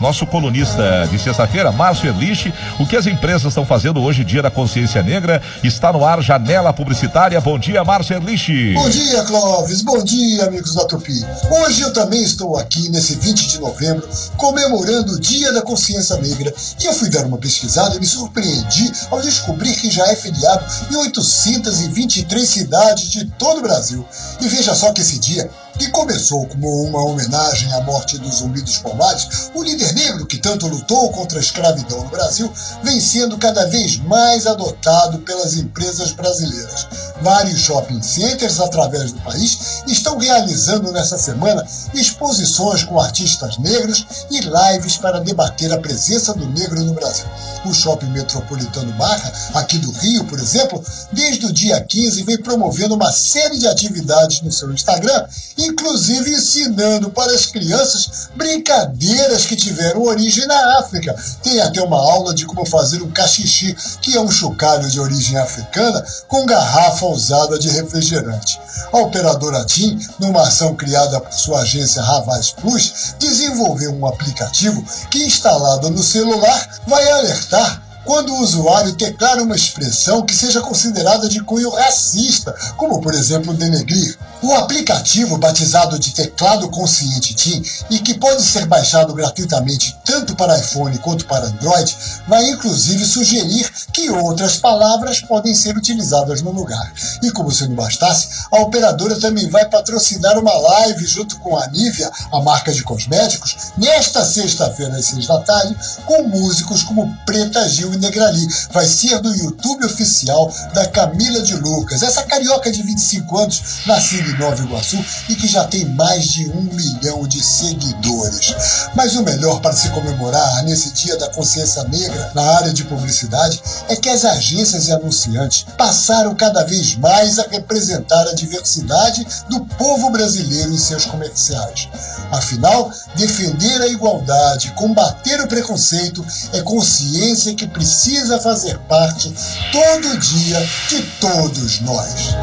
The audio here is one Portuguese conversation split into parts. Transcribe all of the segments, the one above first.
nosso colunista de sexta-feira, Márcio Erlich, o que as empresas estão fazendo hoje, dia da consciência negra, está no ar, janela publicitária. Bom dia, Márcio Erlich. Bom dia, Clóvis. Bom dia, amigos da Tupi. Hoje eu também estou aqui, nesse 20 de novembro, comemorando o dia da consciência negra. E eu fui dar uma pesquisada e me surpreendi ao descobrir que já é feriado em 823 cidades de todo o Brasil. E veja só que esse dia que começou como uma homenagem à morte dos Zumbi dos Palmares, o líder negro que tanto lutou contra a escravidão no Brasil vem sendo cada vez mais adotado pelas empresas brasileiras. Vários shopping centers através do país estão realizando nessa semana exposições com artistas negros e lives para debater a presença do negro no Brasil. O Shopping Metropolitano Barra, aqui do Rio, por exemplo, desde o dia 15 vem promovendo uma série de atividades no seu Instagram, inclusive ensinando para as crianças brincadeiras que tiveram origem na África. Tem até uma aula de como fazer um cachixi, que é um chocalho de origem africana com garrafa usada de refrigerante. A operadora TIM, numa ação criada por sua agência Ravaz Plus, desenvolveu um aplicativo que, instalado no celular, vai alertar quando o usuário teclar uma expressão que seja considerada de cunho racista, como por exemplo denegrir. O aplicativo, batizado de Teclado Consciente Team e que pode ser baixado gratuitamente tanto para iPhone quanto para Android, vai inclusive sugerir que outras palavras podem ser utilizadas no lugar. E como se não bastasse, a operadora também vai patrocinar uma live junto com a Nivea, a marca de cosméticos, nesta sexta-feira às seis da tarde, com músicos como Preta Gil e Negrali. Vai ser do YouTube oficial da Camila de Lucas, essa carioca de 25 anos, nascida Nova Iguaçu e que já tem mais de um milhão de seguidores. Mas o melhor para se comemorar nesse Dia da Consciência Negra na área de publicidade é que as agências e anunciantes passaram cada vez mais a representar a diversidade do povo brasileiro em seus comerciais. Afinal, defender a igualdade, combater o preconceito é consciência que precisa fazer parte todo dia de todos nós.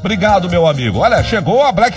Obrigado, meu amigo. Olha, chegou a Black